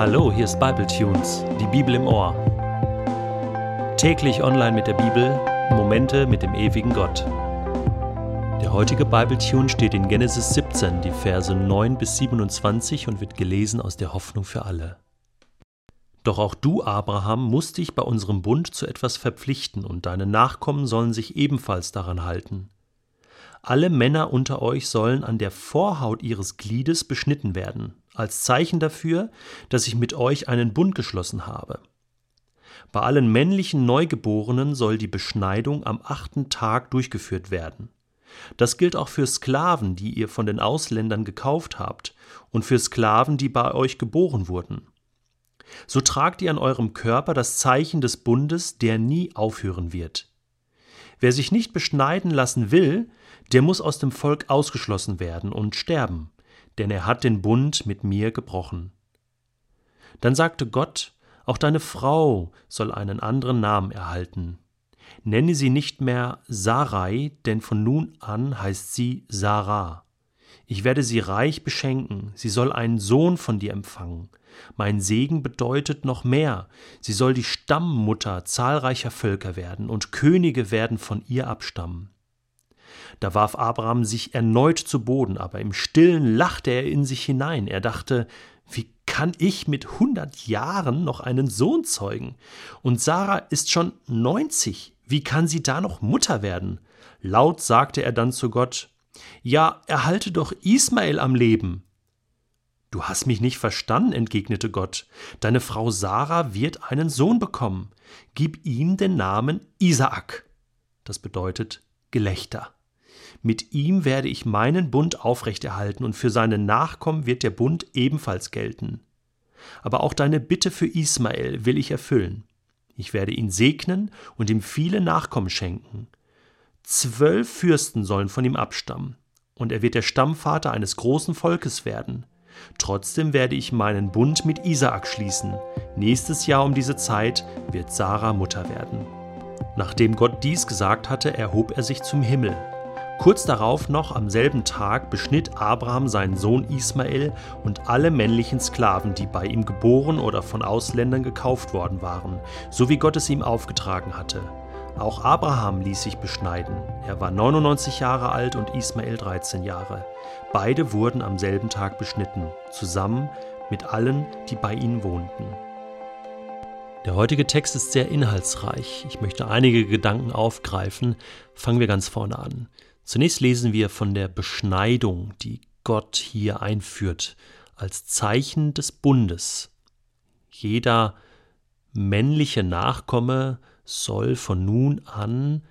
Hallo, hier ist Bible Tunes, die Bibel im Ohr. Täglich online mit der Bibel, Momente mit dem ewigen Gott. Der heutige Bible Tune steht in Genesis 17, die Verse 9 bis 27 und wird gelesen aus der Hoffnung für alle. Doch auch du, Abraham, musst dich bei unserem Bund zu etwas verpflichten, und deine Nachkommen sollen sich ebenfalls daran halten. Alle Männer unter euch sollen an der Vorhaut ihres Gliedes beschnitten werden, als Zeichen dafür, dass ich mit euch einen Bund geschlossen habe. Bei allen männlichen Neugeborenen soll die Beschneidung am achten Tag durchgeführt werden. Das gilt auch für Sklaven, die ihr von den Ausländern gekauft habt, und für Sklaven, die bei euch geboren wurden. So tragt ihr an eurem Körper das Zeichen des Bundes, der nie aufhören wird. Wer sich nicht beschneiden lassen will, der muss aus dem Volk ausgeschlossen werden und sterben, denn er hat den Bund mit mir gebrochen. Dann sagte Gott, auch deine Frau soll einen anderen Namen erhalten. Nenne sie nicht mehr Sarai, denn von nun an heißt sie Sarah. Ich werde sie reich beschenken, sie soll einen Sohn von dir empfangen. Mein Segen bedeutet noch mehr, sie soll die Stammmutter zahlreicher Völker werden, und Könige werden von ihr abstammen. Da warf Abraham sich erneut zu Boden, aber im stillen lachte er in sich hinein. Er dachte, wie kann ich mit hundert Jahren noch einen Sohn zeugen? Und Sarah ist schon neunzig. Wie kann sie da noch Mutter werden? Laut sagte er dann zu Gott, Ja, erhalte doch Ismael am Leben. Du hast mich nicht verstanden, entgegnete Gott. Deine Frau Sarah wird einen Sohn bekommen. Gib ihm den Namen Isaak. Das bedeutet Gelächter. Mit ihm werde ich meinen Bund aufrechterhalten und für seine Nachkommen wird der Bund ebenfalls gelten. Aber auch deine Bitte für Ismael will ich erfüllen. Ich werde ihn segnen und ihm viele Nachkommen schenken. Zwölf Fürsten sollen von ihm abstammen, und er wird der Stammvater eines großen Volkes werden. Trotzdem werde ich meinen Bund mit Isaak schließen. Nächstes Jahr um diese Zeit wird Sarah Mutter werden. Nachdem Gott dies gesagt hatte, erhob er sich zum Himmel Kurz darauf noch am selben Tag beschnitt Abraham seinen Sohn Ismael und alle männlichen Sklaven, die bei ihm geboren oder von Ausländern gekauft worden waren, so wie Gott es ihm aufgetragen hatte. Auch Abraham ließ sich beschneiden. Er war 99 Jahre alt und Ismael 13 Jahre. Beide wurden am selben Tag beschnitten, zusammen mit allen, die bei ihnen wohnten. Der heutige Text ist sehr inhaltsreich. Ich möchte einige Gedanken aufgreifen. Fangen wir ganz vorne an. Zunächst lesen wir von der Beschneidung, die Gott hier einführt, als Zeichen des Bundes. Jeder männliche Nachkomme soll von nun an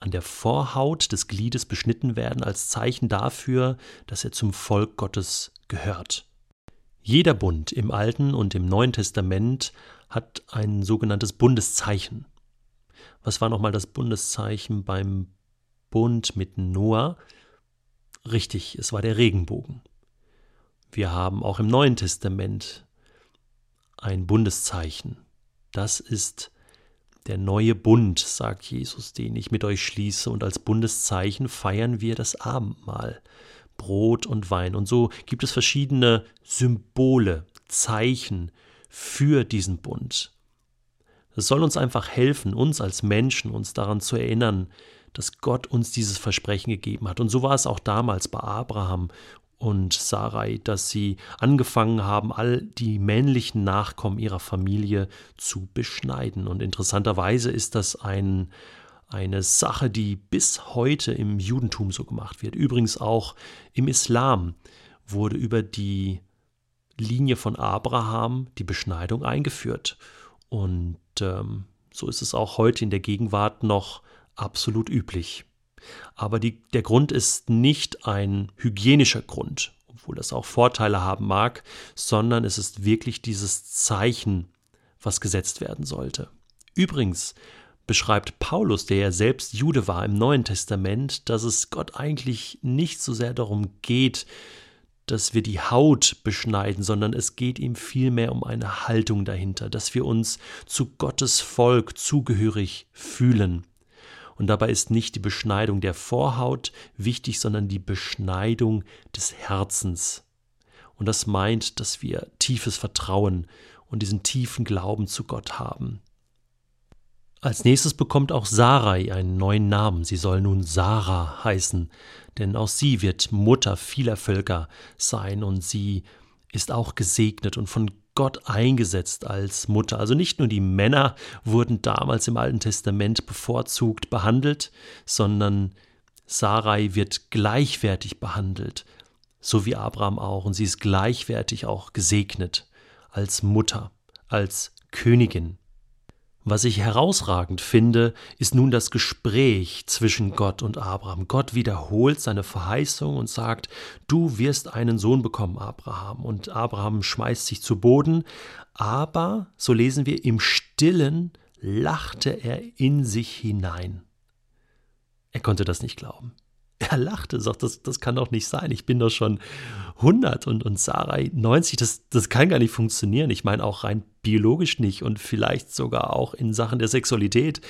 an der Vorhaut des Gliedes beschnitten werden, als Zeichen dafür, dass er zum Volk Gottes gehört. Jeder Bund im Alten und im Neuen Testament hat ein sogenanntes Bundeszeichen. Was war nochmal das Bundeszeichen beim Bund mit Noah. Richtig, es war der Regenbogen. Wir haben auch im Neuen Testament ein Bundeszeichen. Das ist der neue Bund, sagt Jesus, den ich mit euch schließe, und als Bundeszeichen feiern wir das Abendmahl, Brot und Wein. Und so gibt es verschiedene Symbole, Zeichen für diesen Bund. Es soll uns einfach helfen, uns als Menschen, uns daran zu erinnern, dass Gott uns dieses Versprechen gegeben hat. Und so war es auch damals bei Abraham und Sarai, dass sie angefangen haben, all die männlichen Nachkommen ihrer Familie zu beschneiden. Und interessanterweise ist das ein, eine Sache, die bis heute im Judentum so gemacht wird. Übrigens auch im Islam wurde über die Linie von Abraham die Beschneidung eingeführt. Und ähm, so ist es auch heute in der Gegenwart noch absolut üblich. Aber die, der Grund ist nicht ein hygienischer Grund, obwohl das auch Vorteile haben mag, sondern es ist wirklich dieses Zeichen, was gesetzt werden sollte. Übrigens beschreibt Paulus, der ja selbst Jude war im Neuen Testament, dass es Gott eigentlich nicht so sehr darum geht, dass wir die Haut beschneiden, sondern es geht ihm vielmehr um eine Haltung dahinter, dass wir uns zu Gottes Volk zugehörig fühlen, und dabei ist nicht die Beschneidung der Vorhaut wichtig, sondern die Beschneidung des Herzens. Und das meint, dass wir tiefes Vertrauen und diesen tiefen Glauben zu Gott haben. Als nächstes bekommt auch Sarai einen neuen Namen. Sie soll nun Sarah heißen, denn auch sie wird Mutter vieler Völker sein und sie ist auch gesegnet und von Gott eingesetzt als Mutter. Also nicht nur die Männer wurden damals im Alten Testament bevorzugt behandelt, sondern Sarai wird gleichwertig behandelt, so wie Abraham auch, und sie ist gleichwertig auch gesegnet als Mutter, als Königin. Was ich herausragend finde, ist nun das Gespräch zwischen Gott und Abraham. Gott wiederholt seine Verheißung und sagt, du wirst einen Sohn bekommen, Abraham. Und Abraham schmeißt sich zu Boden, aber, so lesen wir, im stillen lachte er in sich hinein. Er konnte das nicht glauben. Er lachte, sagt, das, das kann doch nicht sein. Ich bin doch schon 100 und, und Sarai 90. Das, das kann gar nicht funktionieren. Ich meine auch rein biologisch nicht und vielleicht sogar auch in Sachen der Sexualität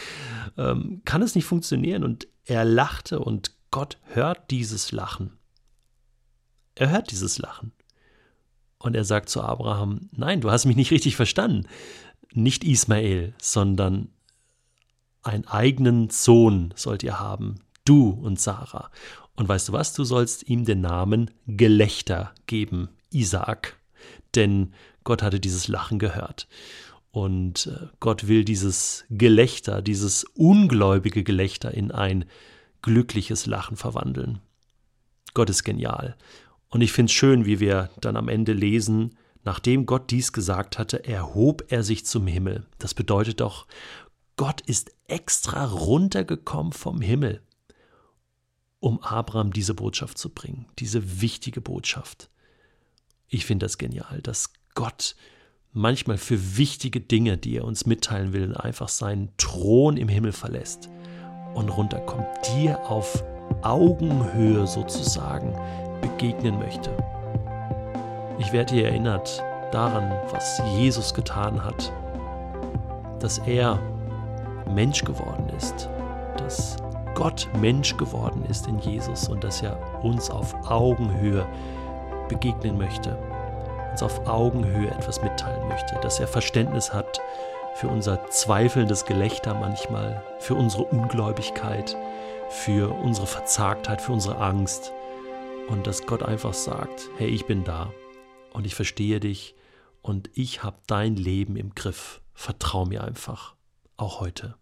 ähm, kann es nicht funktionieren. Und er lachte und Gott hört dieses Lachen. Er hört dieses Lachen. Und er sagt zu Abraham, nein, du hast mich nicht richtig verstanden. Nicht Ismael, sondern einen eigenen Sohn sollt ihr haben, du und Sarah. Und weißt du was, du sollst ihm den Namen Gelächter geben, Isaak. Denn Gott hatte dieses Lachen gehört. Und äh, Gott will dieses Gelächter, dieses ungläubige Gelächter in ein glückliches Lachen verwandeln. Gott ist genial. Und ich finde es schön, wie wir dann am Ende lesen, nachdem Gott dies gesagt hatte, erhob er sich zum Himmel. Das bedeutet doch, Gott ist extra runtergekommen vom Himmel um Abraham diese Botschaft zu bringen, diese wichtige Botschaft. Ich finde das genial, dass Gott manchmal für wichtige Dinge, die er uns mitteilen will, einfach seinen Thron im Himmel verlässt und runterkommt, dir auf Augenhöhe sozusagen begegnen möchte. Ich werde hier erinnert daran, was Jesus getan hat, dass er Mensch geworden ist, dass Gott Mensch geworden ist in Jesus und dass er uns auf Augenhöhe begegnen möchte, uns auf Augenhöhe etwas mitteilen möchte, dass er Verständnis hat für unser zweifelndes Gelächter manchmal, für unsere Ungläubigkeit, für unsere Verzagtheit, für unsere Angst und dass Gott einfach sagt, hey, ich bin da und ich verstehe dich und ich habe dein Leben im Griff. Vertrau mir einfach, auch heute.